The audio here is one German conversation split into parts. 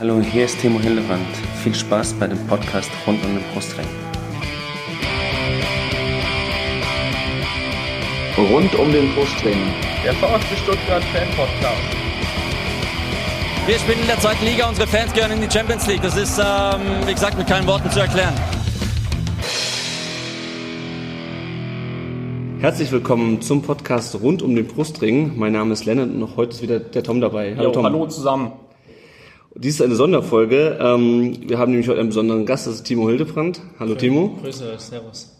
Hallo, hier ist Timo Hildebrand. Viel Spaß bei dem Podcast rund um den Brustring. Rund um den Brustring. Der VfB Stuttgart Fan Podcast. Wir spielen in der zweiten Liga, unsere Fans gehören in die Champions League. Das ist, ähm, wie gesagt, mit keinen Worten zu erklären. Herzlich willkommen zum Podcast rund um den Brustring. Mein Name ist Lennart und noch heute ist wieder der Tom dabei. Hallo, jo, Tom. hallo zusammen. Dies ist eine Sonderfolge. Ähm, wir haben nämlich heute einen besonderen Gast, das ist Timo Hildebrand. Hallo Schön. Timo. Grüße, Servus.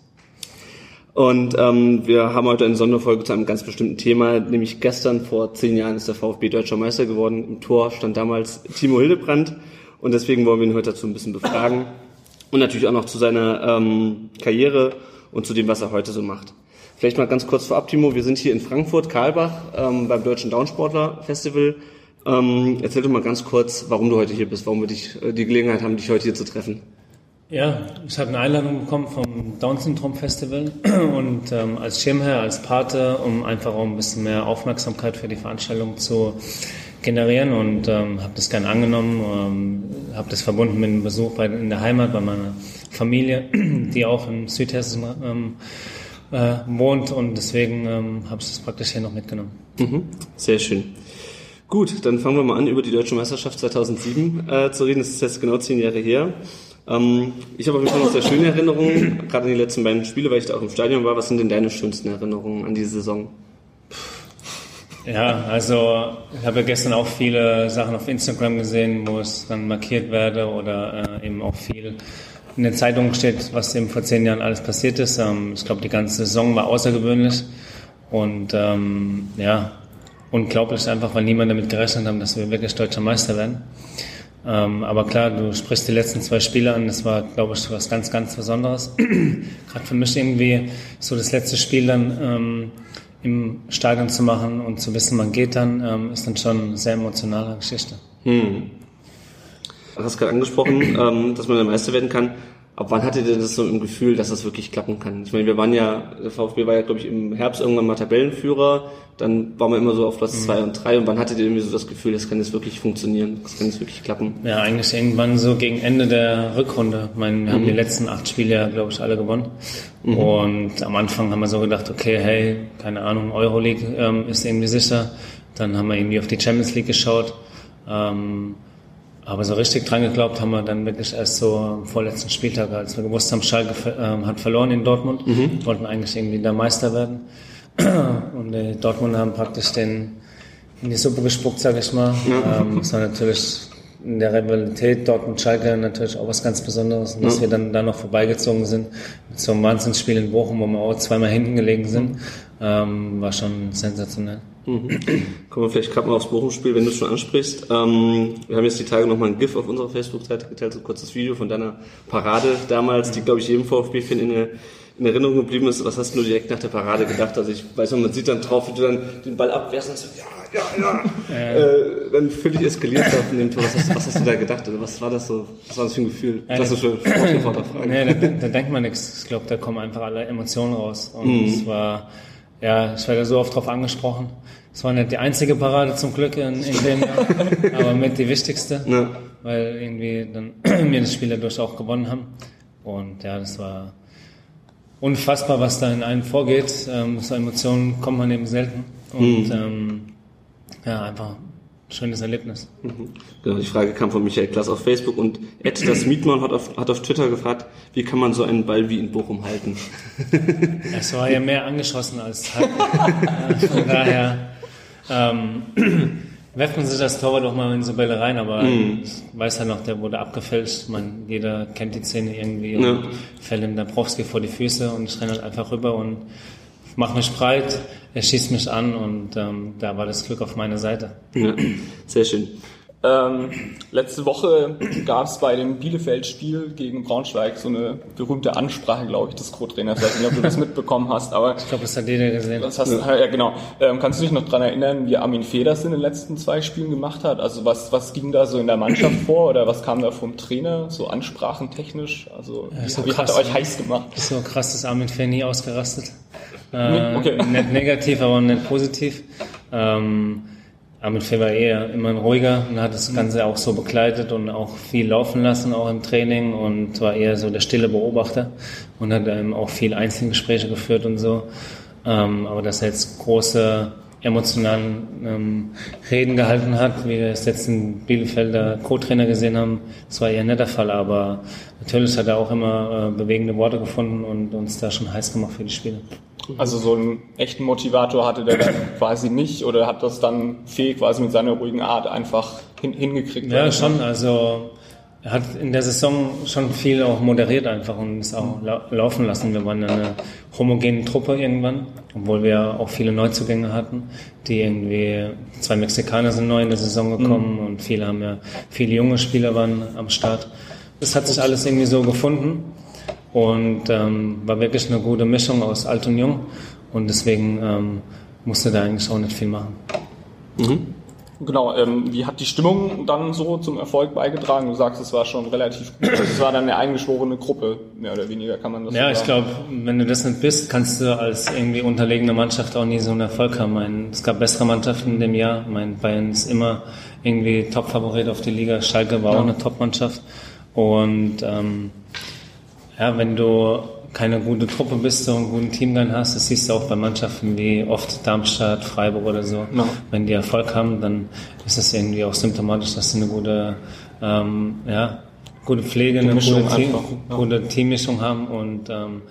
Und ähm, wir haben heute eine Sonderfolge zu einem ganz bestimmten Thema, nämlich gestern vor zehn Jahren ist der VfB Deutscher Meister geworden. Im Tor stand damals Timo Hildebrand und deswegen wollen wir ihn heute dazu ein bisschen befragen und natürlich auch noch zu seiner ähm, Karriere und zu dem, was er heute so macht. Vielleicht mal ganz kurz vorab, Timo, wir sind hier in Frankfurt, Karlbach, ähm, beim Deutschen Downsportler Festival. Ähm, erzähl doch mal ganz kurz, warum du heute hier bist, warum wir dich, äh, die Gelegenheit haben, dich heute hier zu treffen. Ja, ich habe eine Einladung bekommen vom Down Syndrome Festival und ähm, als Schirmherr, als Pate, um einfach auch ein bisschen mehr Aufmerksamkeit für die Veranstaltung zu generieren und ähm, habe das gern angenommen, ähm, habe das verbunden mit einem Besuch bei, in der Heimat bei meiner Familie, die auch im Südhessen ähm, äh, wohnt und deswegen ähm, habe ich das praktisch hier noch mitgenommen. Mhm, sehr schön. Gut, dann fangen wir mal an, über die Deutsche Meisterschaft 2007 äh, zu reden. Das ist jetzt genau zehn Jahre her. Ähm, ich habe auf jeden Fall noch sehr schöne Erinnerungen, gerade an die letzten beiden Spiele, weil ich da auch im Stadion war. Was sind denn deine schönsten Erinnerungen an diese Saison? Ja, also ich habe gestern auch viele Sachen auf Instagram gesehen, wo es dann markiert werde oder äh, eben auch viel in den Zeitungen steht, was eben vor zehn Jahren alles passiert ist. Ähm, ich glaube, die ganze Saison war außergewöhnlich und ähm, ja, unglaublich einfach, weil niemand damit gerechnet hat, dass wir wirklich deutscher Meister werden. Ähm, aber klar, du sprichst die letzten zwei Spiele an, das war, glaube ich, was ganz, ganz Besonderes. Gerade für mich irgendwie so das letzte Spiel dann ähm, im Stadion zu machen und zu wissen, man geht dann, ähm, ist dann schon eine sehr emotionale Geschichte. Hm. Du hast gerade angesprochen, ähm, dass man der Meister werden kann. Ab wann hattet ihr das so im Gefühl, dass das wirklich klappen kann? Ich meine, wir waren ja, der VfB war ja, glaube ich, im Herbst irgendwann mal Tabellenführer, dann waren wir immer so auf Platz mhm. zwei und drei und wann hattet ihr irgendwie so das Gefühl, das kann jetzt wirklich funktionieren, das kann jetzt wirklich klappen? Ja, eigentlich irgendwann so gegen Ende der Rückrunde. Ich meine, wir mhm. haben die letzten acht Spiele ja, glaube ich, alle gewonnen. Mhm. Und am Anfang haben wir so gedacht, okay, hey, keine Ahnung, Euroleague ähm, ist irgendwie sicher. Dann haben wir irgendwie auf die Champions League geschaut. Ähm, aber so richtig dran geglaubt haben wir dann wirklich erst so am vorletzten Spieltag, als wir gewusst haben, Schalke ähm, hat verloren in Dortmund, mhm. wollten eigentlich irgendwie der Meister werden. Und die Dortmund haben praktisch den in die Suppe gespuckt, sag ich mal. Ja. Ähm, das war natürlich in der Rivalität Dortmund-Schalke natürlich auch was ganz Besonderes. Und dass ja. wir dann da noch vorbeigezogen sind mit so einem Wahnsinnsspiel in Bochum, wo wir auch zweimal hinten gelegen sind, ähm, war schon sensationell. Mhm. Kommen wir vielleicht gerade mal aufs Bochum-Spiel, wenn du es schon ansprichst. Ähm, wir haben jetzt die Tage nochmal ein GIF auf unserer Facebook-Seite geteilt, so ein kurzes Video von deiner Parade damals, die, glaube ich, jedem VfB-Fan in, in, Erinnerung geblieben ist. Was hast du direkt nach der Parade gedacht? Also ich weiß noch, man sieht dann drauf, wie du dann den Ball abwehrst und so, ja, ja, ja. Äh, dann völlig eskaliert da von dem Tor. Was hast, was hast, du da gedacht? Also was war das so? Was war das für ein Gefühl? Klassische Sportreporterfrage. Nee, da, da denkt man nichts. Ich glaube, da kommen einfach alle Emotionen raus. Und mhm. es war ja, ich werde so oft darauf angesprochen. Es war nicht die einzige Parade zum Glück in, in dem Jahr, aber mit die wichtigste, ja. weil irgendwie dann wir das Spiel dadurch auch gewonnen haben. Und ja, das war unfassbar, was da in einem vorgeht. Ähm, so Emotionen kommt man eben selten. Und mhm. ähm, ja, einfach schönes Erlebnis. Mhm. Genau, die Frage kam von Michael Klaas auf Facebook und Ed, das Mietmann, hat auf, hat auf Twitter gefragt, wie kann man so einen Ball wie in Bochum halten? Es war ja mehr angeschossen als halten. Von daher ähm, werft man sich das Torwart doch mal in so Bälle rein, aber mm. ich weiß ja noch, der wurde abgefälscht. Man, jeder kennt die Szene irgendwie und ja. fällt ihm Dabrowski vor die Füße und ich renne halt einfach rüber und mache mich breit, er schießt mich an und ähm, da war das Glück auf meiner Seite. Ja, sehr schön. Ähm, letzte Woche gab es bei dem Bielefeld-Spiel gegen Braunschweig so eine berühmte Ansprache, glaube ich, des Co-Trainers. Ich weiß nicht, ob du das mitbekommen hast, aber ich glaube, das hat jeder gesehen. Das hast, ja. ja, genau. Ähm, kannst du dich noch dran erinnern, wie Armin Feders in den letzten zwei Spielen gemacht hat? Also was was ging da so in der Mannschaft vor oder was kam da vom Trainer so ansprachentechnisch? Also ja, so wie, krass, hat er euch heiß gemacht? Ist so krass, dass Armin Feder nie ausgerastet. Äh, okay. Nicht negativ, aber nicht positiv. Ähm, Armin Fee war eher immer ein ruhiger und hat das Ganze auch so begleitet und auch viel laufen lassen, auch im Training und war eher so der stille Beobachter und hat ähm, auch viel Einzelgespräche geführt und so. Ähm, aber dass er jetzt große emotionalen ähm, Reden gehalten hat, wie wir es jetzt in Bielefelder Co-Trainer gesehen haben, das war eher nicht der Fall, aber natürlich hat er auch immer äh, bewegende Worte gefunden und uns da schon heiß gemacht für die Spiele. Also so einen echten Motivator hatte der dann quasi nicht oder hat das dann Fee quasi mit seiner ruhigen Art einfach hin, hingekriegt? Ja, schon. Also er hat in der Saison schon viel auch moderiert einfach und es auch lau laufen lassen. Wir waren eine homogene Truppe irgendwann, obwohl wir auch viele Neuzugänge hatten, die irgendwie, zwei Mexikaner sind neu in der Saison gekommen mhm. und viele haben ja, viele junge Spieler waren am Start. Das hat sich alles irgendwie so gefunden und ähm, war wirklich eine gute Mischung aus alt und jung und deswegen ähm, musste da eigentlich auch nicht viel machen. Mhm. Genau, ähm, wie hat die Stimmung dann so zum Erfolg beigetragen? Du sagst, es war schon relativ gut. Also es war dann eine eingeschworene Gruppe, mehr oder weniger kann man das Ja, so ich glaube, wenn du das nicht bist, kannst du als irgendwie unterlegene Mannschaft auch nie so einen Erfolg haben. Mein, es gab bessere Mannschaften in dem Jahr. Mein Bayern ist immer irgendwie Top-Favorit auf die Liga. Schalke war ja. auch eine Top-Mannschaft. Und ähm, ja, wenn du keine gute Truppe bist und einen guten Teamgang hast, das siehst du auch bei Mannschaften wie oft Darmstadt, Freiburg oder so. Ja. Wenn die Erfolg haben, dann ist das irgendwie auch symptomatisch, dass sie eine gute, ähm, ja, gute Pflege, eine gute, Team, ja. gute Teammischung haben und ähm,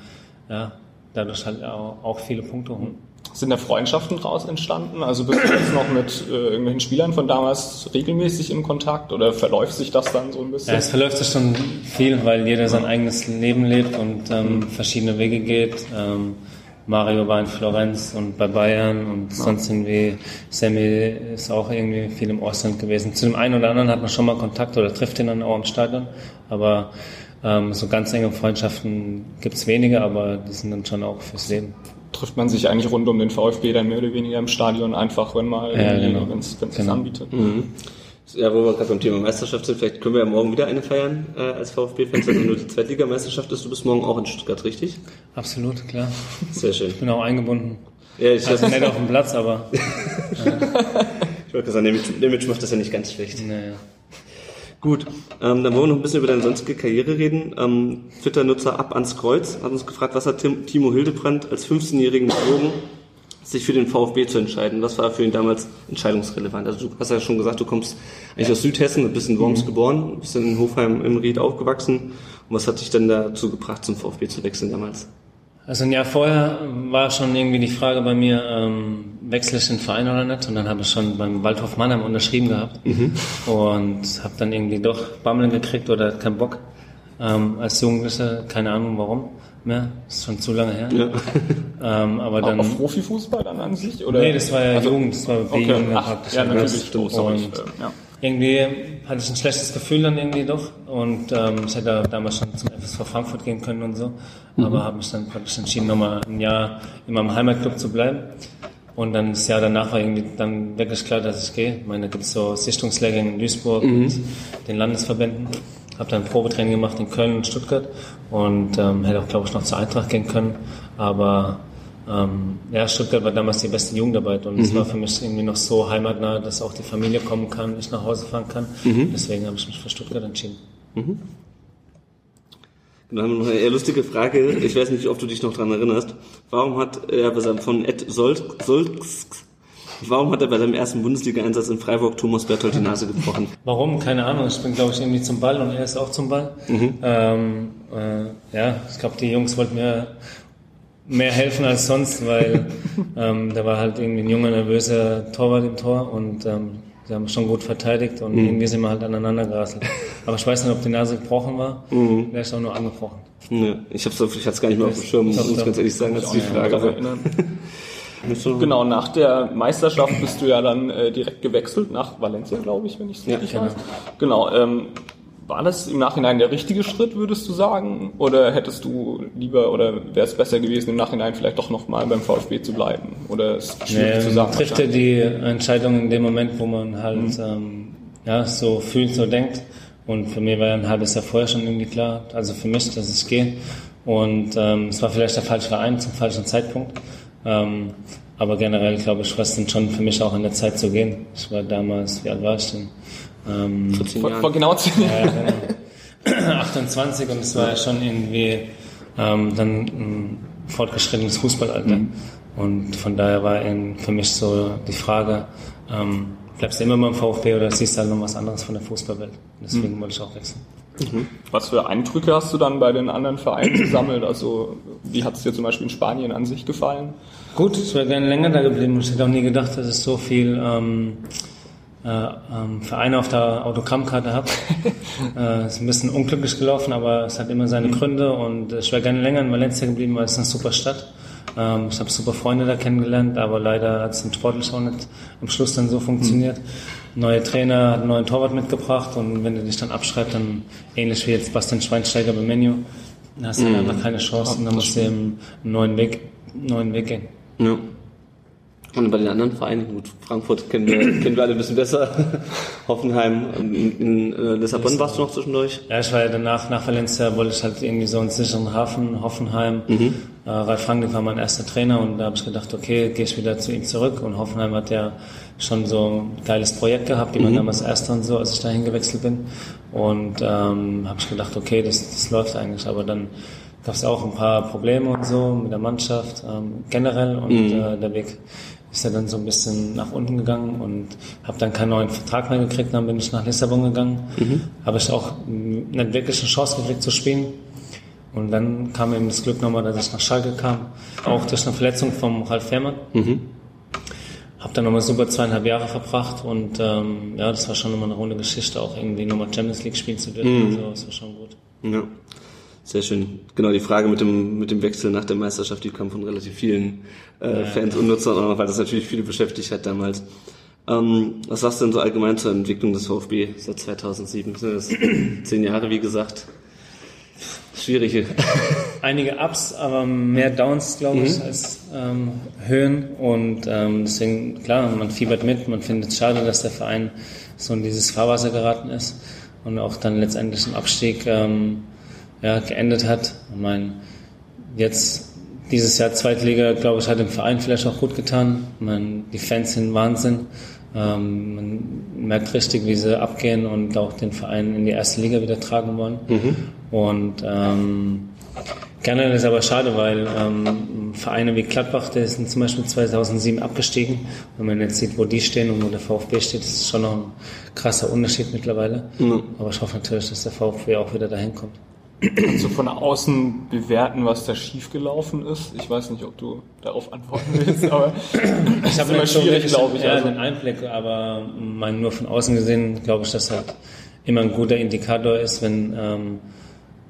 ja, dadurch halt auch, auch viele Punkte holen. Sind da Freundschaften draus entstanden? Also bist du jetzt noch mit äh, irgendwelchen Spielern von damals regelmäßig in Kontakt oder verläuft sich das dann so ein bisschen? Ja, es verläuft sich schon viel, weil jeder sein eigenes Leben lebt und ähm, mhm. verschiedene Wege geht. Ähm, Mario war in Florenz und bei Bayern und sonst irgendwie Sammy ist auch irgendwie viel im Ausland gewesen. Zu dem einen oder anderen hat man schon mal Kontakt oder trifft ihn dann auch im Stadion, aber ähm, so ganz enge Freundschaften gibt's wenige, aber die sind dann schon auch fürs Leben trifft man sich eigentlich rund um den VfB dann mehr oder weniger im Stadion einfach, wenn mal ja, genau. wenn es genau. anbietet. Mhm. Ja, wo wir gerade beim Thema Meisterschaft sind, vielleicht können wir ja morgen wieder eine feiern äh, als VfB-Fans, wenn nur die Zweitligameisterschaft ist. Du bist morgen auch in Stuttgart, richtig? Absolut, klar. Sehr schön. Ich bin auch eingebunden. Ja, ich also nicht auf dem Platz, aber. ich wollte sagen, der Image macht das ja nicht ganz schlecht. Naja. Gut, ähm, dann wollen wir noch ein bisschen über deine sonstige Karriere reden. Ähm, Twitter-Nutzer ab ans Kreuz hat uns gefragt, was hat Tim, Timo Hildebrand als 15-Jährigen bewogen, sich für den VfB zu entscheiden? Was war für ihn damals entscheidungsrelevant? Also du hast ja schon gesagt, du kommst eigentlich aus Südhessen, bist in Worms mhm. geboren, bist in Hofheim im Ried aufgewachsen. Und was hat dich denn dazu gebracht, zum VfB zu wechseln damals? Also ein Jahr vorher war schon irgendwie die Frage bei mir, ähm, wechsle ich den Verein oder nicht? Und dann habe ich schon beim Waldhof Mannheim unterschrieben gehabt mhm. und habe dann irgendwie doch Bammeln gekriegt oder keinen Bock. Ähm, als Jugendlicher, keine Ahnung warum mehr, ist schon zu lange her. Ja. ähm, aber dann, Auf Profifußball dann an sich? Oder? Nee, das war ja also, Jugend, das war B-Jugend okay. praktisch. Ja, natürlich. Und, ja irgendwie hatte ich ein schlechtes Gefühl dann irgendwie doch und ähm, ich hätte damals schon zum FSV Frankfurt gehen können und so, mhm. aber habe mich dann praktisch entschieden, nochmal ein Jahr in meinem Heimatclub zu bleiben. Und dann das Jahr danach war irgendwie dann wirklich klar, dass ich gehe. Ich meine, da gibt es so Sichtungslehrgänge in Duisburg mhm. mit den Landesverbänden. Habe dann Probetraining gemacht in Köln und Stuttgart und ähm, hätte auch, glaube ich, noch zur Eintracht gehen können. Aber ähm, ja, Stuttgart war damals die beste Jugendarbeit und es mhm. war für mich irgendwie noch so heimatnah, dass auch die Familie kommen kann, ich nach Hause fahren kann. Mhm. Deswegen habe ich mich für Stuttgart entschieden. Mhm. Dann haben wir noch eine eher lustige Frage. Ich weiß nicht, ob du dich noch daran erinnerst. Warum hat er bei seinem von Ed Solk, Warum hat er bei seinem ersten Bundesliga-Einsatz in Freiburg Thomas Berthold die Nase gebrochen? Warum? Keine Ahnung. Ich bin, glaube ich, irgendwie zum Ball und er ist auch zum Ball. Mhm. Ähm, äh, ja, ich glaube, die Jungs wollten mir mehr helfen als sonst, weil ähm, da war halt irgendwie ein junger, nervöser Torwart im Tor und ähm, sie haben schon gut verteidigt und mhm. irgendwie sind wir halt aneinander gerasselt. Aber ich weiß nicht, ob die Nase gebrochen war. Mhm. Der ist auch nur angebrochen. Ja, ich hab's, ich hatte es gar nicht mehr auf dem Schirm, muss ich ganz ehrlich sagen, das ist die Frage. Genau, nach der Meisterschaft bist du ja dann äh, direkt gewechselt nach Valencia, glaube ich, wenn ich es richtig ja, weiß. Genau. Ähm, war das im Nachhinein der richtige Schritt, würdest du sagen? Oder hättest du lieber oder wäre es besser gewesen, im Nachhinein vielleicht doch nochmal beim VfB zu bleiben? Oder ist schwierig nee, zu sagen? trifft ja die Entscheidung in dem Moment, wo man halt mhm. ähm, ja, so fühlt, so denkt. Und für mich war ja ein halbes Jahr vorher schon irgendwie klar, also für mich, dass es geht. Und ähm, es war vielleicht der falsche Verein zum falschen Zeitpunkt. Ähm, Aber generell, glaube ich, war es dann schon für mich auch an der Zeit zu gehen. Ich war damals, wie alt war ich denn? Ähm, vor, vor, genau zehn Jahren. Ja, genau. 28 und es war ja schon irgendwie ähm, dann ein fortgeschrittenes Fußballalter. Mhm. Und von daher war für mich so die Frage, ähm, bleibst du immer beim VfB oder siehst du halt noch was anderes von der Fußballwelt? Deswegen mhm. wollte ich auch wechseln. Mhm. Was für Eindrücke hast du dann bei den anderen Vereinen gesammelt? Also wie hat es dir zum Beispiel in Spanien an sich gefallen? Gut, ich wäre gerne länger da geblieben. Ich hätte auch nie gedacht, dass es so viel ähm, äh, ähm, Vereine auf der Autogrammkarte habe. äh, ist ein bisschen unglücklich gelaufen, aber es hat immer seine mhm. Gründe und ich wäre gerne länger in Valencia geblieben, weil es eine super Stadt. Ähm, ich habe super Freunde da kennengelernt, aber leider hat es im Sportlich auch nicht am Schluss dann so funktioniert. Mhm neue Trainer hat einen neuen Torwart mitgebracht und wenn du dich dann abschreibst, dann ähnlich wie jetzt Bastian Schweinsteiger beim Menu, dann hast du mm. einfach keine Chance und dann musst du einen neuen Weg, neuen Weg gehen. Ja. Und bei den anderen Vereinen, gut, Frankfurt kennen wir, kennen wir alle ein bisschen besser. Hoffenheim, in, in äh, Lissabon warst du noch zwischendurch? Ja, ich war ja danach, nach Valencia wollte ich halt irgendwie so einen sicheren Hafen, Hoffenheim. Mhm. Äh, Ralf Rangnick war mein erster Trainer und da habe ich gedacht, okay, gehe ich wieder zu ihm zurück. Und Hoffenheim hat ja schon so ein geiles Projekt gehabt, die mhm. waren damals Erster und so, als ich dahin gewechselt bin. Und ähm, habe ich gedacht, okay, das, das läuft eigentlich. Aber dann gab es auch ein paar Probleme und so mit der Mannschaft ähm, generell und mhm. äh, der Weg ist ja dann so ein bisschen nach unten gegangen und habe dann keinen neuen Vertrag mehr gekriegt. Dann bin ich nach Lissabon gegangen, mhm. habe ich auch nicht wirklich eine Chance gekriegt zu spielen. Und dann kam eben das Glück nochmal, dass ich nach Schalke kam, auch durch eine Verletzung vom Ralf Fährmann. Mhm. Habe dann nochmal super zweieinhalb Jahre verbracht und ähm, ja, das war schon nochmal eine runde Geschichte, auch irgendwie nochmal Champions League spielen zu dürfen. Mhm. So, das war schon gut. Ja. Sehr schön. Genau, die Frage mit dem, mit dem Wechsel nach der Meisterschaft, die kam von relativ vielen äh, ja, Fans und Nutzern, auch, weil das natürlich viele beschäftigt hat damals. Ähm, was sagst du denn so allgemein zur Entwicklung des VfB seit 2007? Sind das zehn Jahre, wie gesagt? Schwierige. Einige Ups, aber mehr Downs, glaube ich, mhm. als ähm, Höhen. Und ähm, deswegen, klar, man fiebert mit. Man findet es schade, dass der Verein so in dieses Fahrwasser geraten ist und auch dann letztendlich im Abstieg ähm, ja, geendet hat. Ich meine, jetzt dieses Jahr Zweitliga, glaube ich, hat dem Verein vielleicht auch gut getan. Meine, die Fans sind Wahnsinn. Ähm, man merkt richtig, wie sie abgehen und auch den Verein in die erste Liga wieder tragen wollen. Mhm. Und ähm, generell ist aber schade, weil ähm, Vereine wie Gladbach, die sind zum Beispiel 2007 abgestiegen. Wenn man jetzt sieht, wo die stehen und wo der VfB steht, ist es schon noch ein krasser Unterschied mittlerweile. Mhm. Aber ich hoffe natürlich, dass der VfB auch wieder dahin kommt. Kannst du von außen bewerten, was da schiefgelaufen ist? Ich weiß nicht, ob du darauf antworten willst, aber ich habe immer schwierig, glaube ich. Ja, also. einen Einblick, aber mein, nur von außen gesehen glaube ich, dass halt immer ein guter Indikator ist, wenn ähm,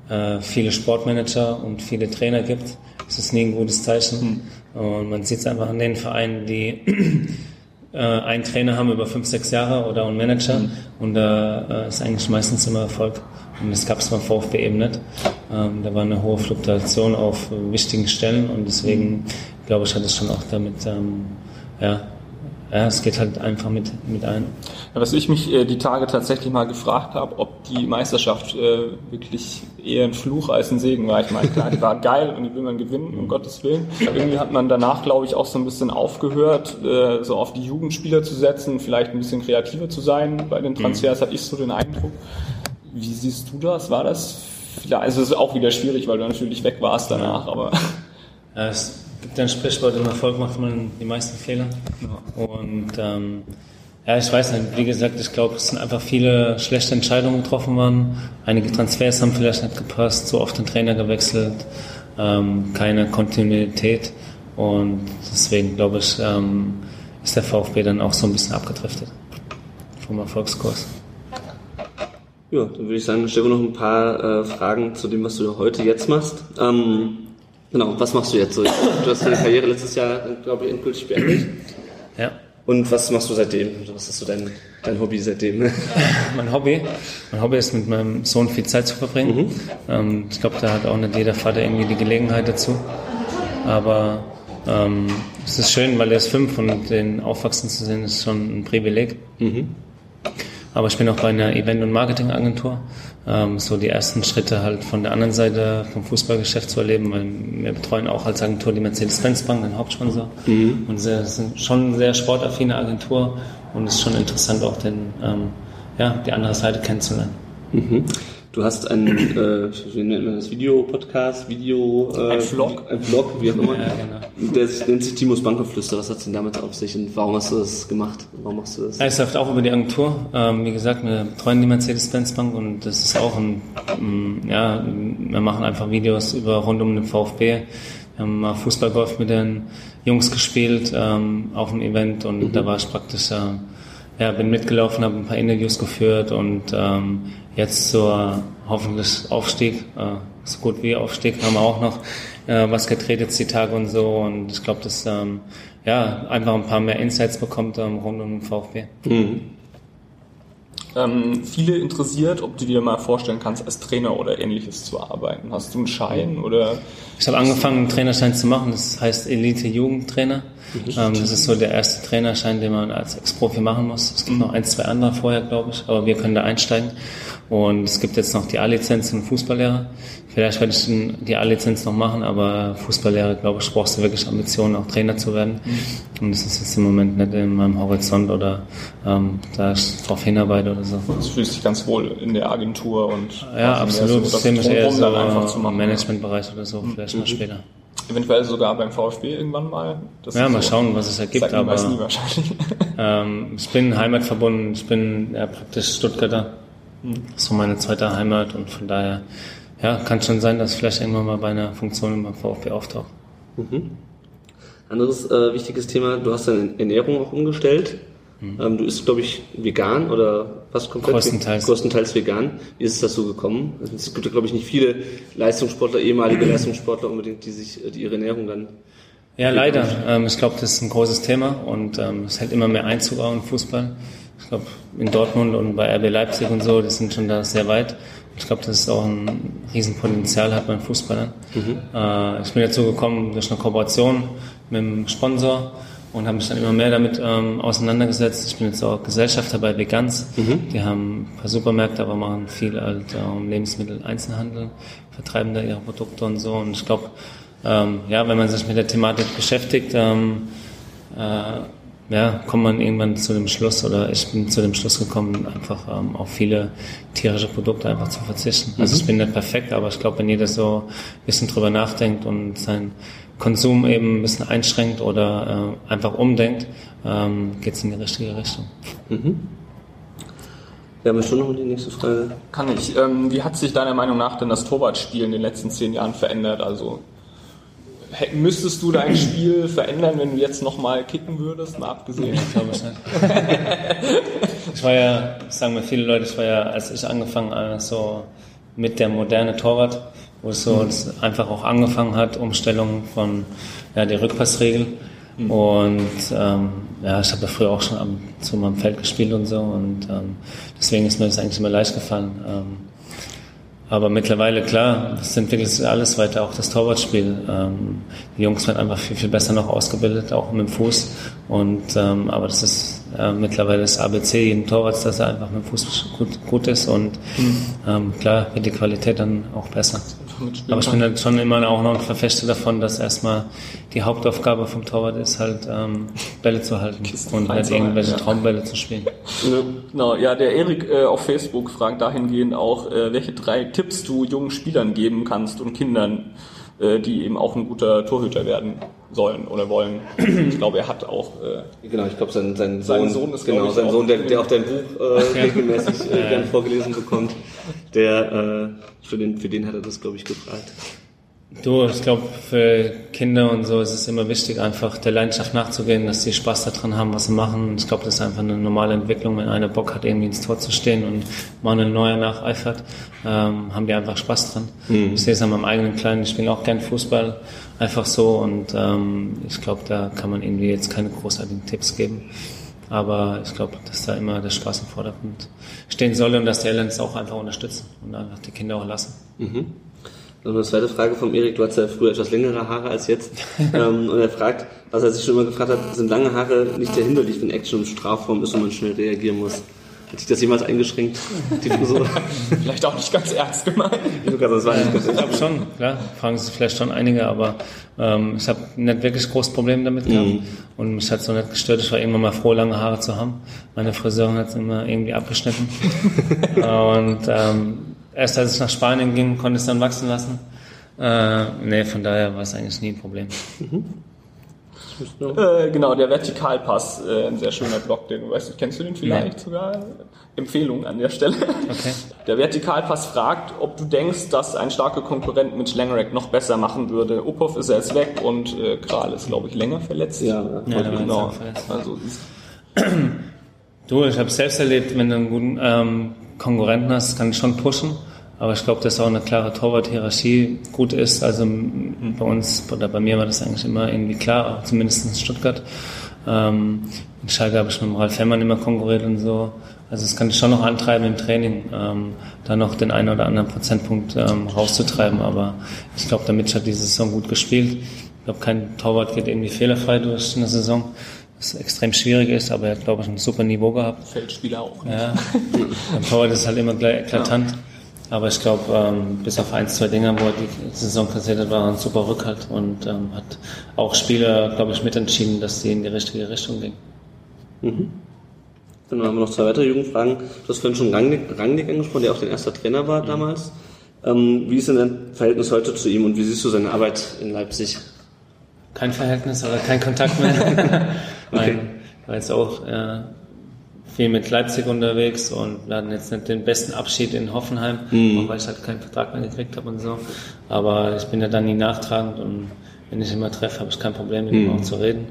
äh, viele Sportmanager und viele Trainer gibt. Das ist nie ein gutes Zeichen. Hm. Und man sieht es einfach an den Vereinen, die äh, einen Trainer haben über fünf, sechs Jahre oder einen Manager mhm. und da äh, ist eigentlich meistens immer Erfolg. Und das gab es beim VfB eben nicht. Ähm, da war eine hohe Fluktuation auf wichtigen Stellen und deswegen glaube ich, hat es schon auch damit, ähm, ja, ja, es geht halt einfach mit, mit ein. Ja, was ich mich äh, die Tage tatsächlich mal gefragt habe, ob die Meisterschaft äh, wirklich eher ein Fluch als ein Segen war. Ich meine, klar, die war geil und die will man gewinnen, um Gottes Willen. Irgendwie hat man danach, glaube ich, auch so ein bisschen aufgehört, äh, so auf die Jugendspieler zu setzen, vielleicht ein bisschen kreativer zu sein bei den Transfers, mhm. hatte ich so den Eindruck. Wie siehst du das? War das also es ist auch wieder schwierig, weil du natürlich weg warst danach, aber. Ja, es gibt ein Sprichwort, im Erfolg macht man die meisten Fehler. Ja. Und ähm, ja, ich weiß nicht, wie gesagt, ich glaube, es sind einfach viele schlechte Entscheidungen getroffen worden. Einige Transfers haben vielleicht nicht gepasst, so oft den Trainer gewechselt, ähm, keine Kontinuität. Und deswegen glaube ich, ähm, ist der VfB dann auch so ein bisschen abgedriftet vom Erfolgskurs. Ja, dann würde ich sagen, stellen wir noch ein paar äh, Fragen zu dem, was du heute jetzt machst. Ähm, genau, was machst du jetzt so? Du hast deine Karriere letztes Jahr, glaube ich, endgültig beendet. Ja. Und was machst du seitdem? Was ist so dein, dein Hobby seitdem? mein Hobby? Mein Hobby ist mit meinem Sohn viel Zeit zu verbringen. Mhm. Ähm, ich glaube, da hat auch nicht jeder Vater irgendwie die Gelegenheit dazu. Aber ähm, es ist schön, weil er ist fünf und den aufwachsen zu sehen, ist schon ein Privileg. Mhm. Aber ich bin auch bei einer Event- und Marketingagentur. Ähm, so die ersten Schritte halt von der anderen Seite vom Fußballgeschäft zu erleben, weil wir betreuen auch als Agentur die Mercedes-Benz-Bank, den Hauptsponsor. Mhm. Und sehr, sind schon eine sehr sportaffine Agentur und es ist schon interessant auch den, ähm, ja, die andere Seite kennenzulernen. Mhm. Du hast einen, äh, wie nennt man das, Video-Podcast, Video, äh, ein Vlog, ein Vlog, wie auch immer. ja, genau. Der nennt sich Timos Bankgeflüster. Was hat es denn damit auf sich und warum hast du das gemacht? Warum machst du das? Es läuft auch über die Agentur. Ähm, wie gesagt, wir betreuen die Mercedes-Benz Bank und das ist auch ein, ähm, ja, wir machen einfach Videos über rund um den VfB. Wir haben mal Fußballgolf mit den Jungs gespielt ähm, auf dem Event und mhm. da war ich praktisch äh, ja, bin mitgelaufen, habe ein paar Interviews geführt und ähm, jetzt zur hoffentlich Aufstieg, äh, so gut wie Aufstieg, haben wir auch noch äh, was gedreht jetzt die Tage und so und ich glaube, dass ähm, ja einfach ein paar mehr Insights bekommt ähm, rund um den VfB. Mhm. Ähm, viele interessiert, ob du dir mal vorstellen kannst, als Trainer oder ähnliches zu arbeiten. Hast du einen Schein oder? Ich habe angefangen, einen Trainerschein zu machen. Das heißt Elite-Jugendtrainer. Ähm, das ist so der erste Trainerschein, den man als Ex-Profi machen muss. Es gibt noch ein, zwei andere vorher, glaube ich, aber wir können da einsteigen. Und es gibt jetzt noch die A-Lizenz und Fußballlehrer. Vielleicht werde ich die A-Lizenz noch machen, aber Fußballlehrer, glaube ich, brauchst du wirklich Ambitionen, auch Trainer zu werden. Und das ist jetzt im Moment nicht in meinem Horizont oder ähm, da ich drauf hinarbeite oder so. Du fühlst dich ganz wohl in der Agentur und ja, absolut. So, das sehe mich eher so im Managementbereich oder so, vielleicht mhm. mal später. Eventuell sogar beim VfB irgendwann mal. Das ja, mal so, schauen, was es ergibt. Aber nie wahrscheinlich. ähm, ich bin heimatverbunden, ich bin ja, praktisch Stuttgarter. Das ist so meine zweite Heimat und von daher ja, kann schon sein, dass vielleicht irgendwann mal bei einer Funktion beim VfB auftaucht. Mhm. Anderes äh, wichtiges Thema, du hast deine Ernährung auch umgestellt. Mhm. Ähm, du isst, glaube ich, vegan oder fast komplett? Größtenteils. Größtenteils vegan. Wie ist es dazu gekommen? Also, es gibt, glaube ich, nicht viele Leistungssportler, ehemalige Leistungssportler unbedingt, die sich die ihre Ernährung dann ja, leider. Ähm, ich glaube, das ist ein großes Thema und ähm, es hält immer mehr Einzug auch im Fußball. Ich glaube, in Dortmund und bei RB Leipzig und so, die sind schon da sehr weit. Ich glaube, das ist auch ein Riesenpotenzial hat beim Fußballern. Mhm. Äh, ich bin dazu gekommen durch eine Kooperation mit einem Sponsor und habe mich dann immer mehr damit ähm, auseinandergesetzt. Ich bin jetzt auch Gesellschafter bei Vegans. Mhm. Die haben ein paar Supermärkte, aber machen viel halt ähm, Lebensmittel-Einzelhandel, vertreiben da ihre Produkte und so. Und ich glaube, ähm, ja, wenn man sich mit der Thematik beschäftigt, ähm, äh, ja, kommt man irgendwann zu dem Schluss oder ich bin zu dem Schluss gekommen, einfach ähm, auf viele tierische Produkte einfach zu verzichten. Also mhm. ich bin nicht perfekt, aber ich glaube, wenn jeder so ein bisschen drüber nachdenkt und sein Konsum eben ein bisschen einschränkt oder äh, einfach umdenkt, ähm, geht es in die richtige Richtung. Mhm. Wir haben schon noch die nächste Frage. Kann ich. Ähm, wie hat sich deiner Meinung nach denn das Torwartspiel in den letzten zehn Jahren verändert? Also müsstest du dein Spiel verändern, wenn du jetzt nochmal kicken würdest, mal abgesehen? Ich glaube es nicht. ich war ja, sagen mir viele Leute, ich war ja, als ich angefangen habe, so mit der moderne Torwart, wo es so mhm. einfach auch angefangen hat, Umstellung von ja, der Rückpassregel. Mhm. Und ähm, ja, ich habe da früher auch schon am, zu meinem Feld gespielt und so und ähm, deswegen ist mir das eigentlich immer leicht gefallen. Ähm, aber mittlerweile, klar, es entwickelt sich alles weiter, auch das Torwartspiel. Ähm, die Jungs werden einfach viel, viel besser noch ausgebildet, auch mit dem Fuß. Und, ähm, aber das ist äh, mittlerweile das ABC jeden Torwart, dass er einfach mit dem Fuß gut, gut ist. Und mhm. ähm, klar wird die Qualität dann auch besser. Aber ich bin halt schon immer auch noch ein Verfechter davon, dass erstmal die Hauptaufgabe vom Torwart ist, halt ähm, Bälle zu halten Kisten und halt irgendwelche ja. Traumbälle zu spielen. Genau, ja, der Erik äh, auf Facebook fragt dahingehend auch, äh, welche drei Tipps du jungen Spielern geben kannst und Kindern, äh, die eben auch ein guter Torhüter werden sollen oder wollen. Ich glaube, er hat auch. Äh, genau, ich glaube, sein, sein, Sohn, Sohn ist genau sein Sohn, der, der auch dein Buch äh, regelmäßig äh, gern vorgelesen bekommt. Der äh, für den für den hat er das, glaube ich, gefragt. Du, ich glaube, für Kinder und so ist es immer wichtig, einfach der Leidenschaft nachzugehen, dass sie Spaß daran haben, was sie machen. Ich glaube, das ist einfach eine normale Entwicklung. Wenn einer Bock hat, irgendwie ins Tor zu stehen und Manuel Neuer nacheifert, ähm, haben die einfach Spaß dran. Mhm. Ich sehe es an meinem eigenen Kleinen, ich spiele auch gern Fußball, einfach so. Und ähm, ich glaube, da kann man irgendwie jetzt keine großartigen Tipps geben. Aber ich glaube, dass da immer der Spaß im Vordergrund stehen soll und dass die Eltern es auch einfach unterstützen und einfach die Kinder auch lassen. Mhm. Noch eine zweite Frage vom Erik. Du hattest ja früher etwas längere Haare als jetzt. ähm, und er fragt, was er sich schon immer gefragt hat, sind lange Haare nicht sehr hinderlich, wenn Action im Strafraum ist und man schnell reagieren muss? Hat sich das jemals eingeschränkt, die Frisur? vielleicht auch nicht ganz ernst gemeint. Ich glaube schon, klar. Fragen sich vielleicht schon einige, aber ähm, ich habe nicht wirklich großes Problem damit gehabt. Mhm. Und mich hat so nicht gestört. Ich war irgendwann mal froh, lange Haare zu haben. Meine Friseurin hat es immer irgendwie abgeschnitten. und ähm, erst als ich nach Spanien ging, konnte es dann wachsen lassen. Äh, nee, von daher war es eigentlich nie ein Problem. Mhm. Äh, genau, der Vertikalpass, äh, ein sehr schöner Blog, den weißt du, kennst du den vielleicht Nein. sogar? Empfehlung an der Stelle. Okay. Der Vertikalpass fragt, ob du denkst, dass ein starker Konkurrent mit Schlengerek noch besser machen würde. Uphoff ist jetzt weg und äh, Kral ist, glaube ich, länger verletzt. Ja, ja genau. Also, du, ich habe selbst erlebt, wenn du einen guten ähm, Konkurrenten hast, kann ich schon pushen. Aber ich glaube, dass auch eine klare Torwart-Hierarchie gut ist. Also bei uns oder bei mir war das eigentlich immer irgendwie klar, zumindest in Stuttgart. Ähm, in Schalke habe ich mit Ralf Hemmern immer konkurriert und so. Also es kann dich schon noch antreiben im Training, ähm, da noch den einen oder anderen Prozentpunkt ähm, rauszutreiben. Aber ich glaube, damit hat diese Saison gut gespielt. Ich glaube, kein Torwart geht irgendwie fehlerfrei durch eine Saison was extrem schwierig ist, aber er hat, glaube ich, ein super Niveau gehabt. Feldspieler auch. Nicht. Ja, beim Torwart ist halt immer gleich eklatant. Ja. Aber ich glaube, ähm, bis auf ein, zwei Dinger, wo er die Saison kassiert hat, war er ein super Rückhalt und ähm, hat auch Spieler, glaube ich, mitentschieden, dass sie in die richtige Richtung gingen. Mhm. Dann haben wir noch zwei weitere Jugendfragen. Du hast vorhin schon Rangnick, Rangnick angesprochen, der auch dein erster Trainer war mhm. damals. Ähm, wie ist denn dein Verhältnis heute zu ihm und wie siehst du seine Arbeit in Leipzig? Kein Verhältnis oder kein Kontakt mehr. okay. Weil es auch äh, viel mit Leipzig unterwegs und wir hatten jetzt nicht den besten Abschied in Hoffenheim, mhm. auch weil ich halt keinen Vertrag mehr gekriegt habe und so. Aber ich bin ja dann nie nachtragend und wenn ich immer treffe, habe ich kein Problem mit ihm mhm. auch zu reden.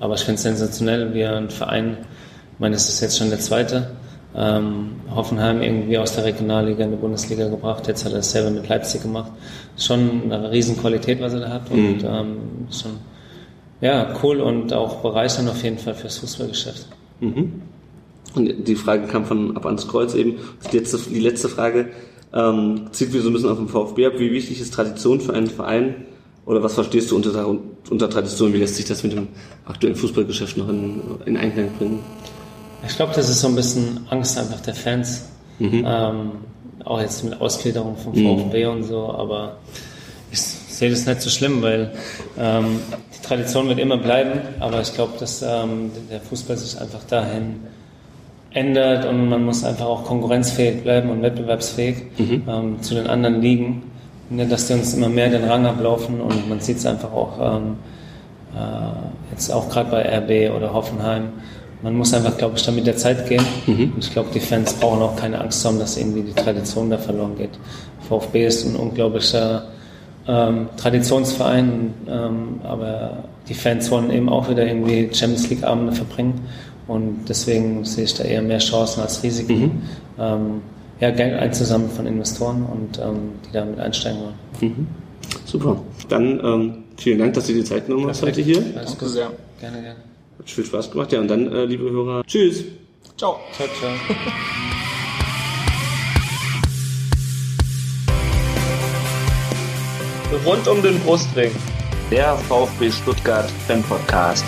Aber ich finde es sensationell, wie ein Verein, ich meine, es ist jetzt schon der zweite, ähm, Hoffenheim irgendwie aus der Regionalliga in die Bundesliga gebracht. Jetzt hat er es selber mit Leipzig gemacht. Schon eine Riesenqualität, was er da hat und mhm. ähm, schon ja, cool und auch bereichernd auf jeden Fall fürs Fußballgeschäft. Mhm. Und die Frage kam von ab ans Kreuz eben. Die letzte, die letzte Frage ähm, zieht wieder so ein bisschen auf den VfB ab. Wie wichtig ist Tradition für einen Verein? Oder was verstehst du unter, unter Tradition? Wie lässt sich das mit dem aktuellen Fußballgeschäft noch in, in Einklang bringen? Ich glaube, das ist so ein bisschen Angst einfach der Fans. Mhm. Ähm, auch jetzt mit Ausgliederung vom VfB mhm. und so, aber ich sehe das nicht so schlimm, weil ähm, Tradition wird immer bleiben, aber ich glaube, dass ähm, der Fußball sich einfach dahin ändert und man muss einfach auch konkurrenzfähig bleiben und wettbewerbsfähig mhm. ähm, zu den anderen Ligen. Ne, dass die uns immer mehr den Rang ablaufen und man sieht es einfach auch ähm, äh, jetzt auch gerade bei RB oder Hoffenheim. Man muss einfach, glaube ich, da mit der Zeit gehen. Mhm. Und ich glaube, die Fans brauchen auch keine Angst haben, dass irgendwie die Tradition da verloren geht. VfB ist ein unglaublicher ähm, Traditionsverein, ähm, aber die Fans wollen eben auch wieder irgendwie Champions League Abende verbringen und deswegen sehe ich da eher mehr Chancen als Risiken. Mhm. Ähm, ja, Geld einzusammeln von Investoren und ähm, die damit einsteigen wollen. Mhm. Super. Dann ähm, vielen Dank, dass du dir die Zeit genommen hast heute hier. Danke sehr. Gerne, gerne. Hat viel Spaß gemacht. Ja, und dann, äh, liebe Hörer, tschüss. Ciao. Ciao, ciao. Rund um den Brustring. Der VfB Stuttgart Fan Podcast.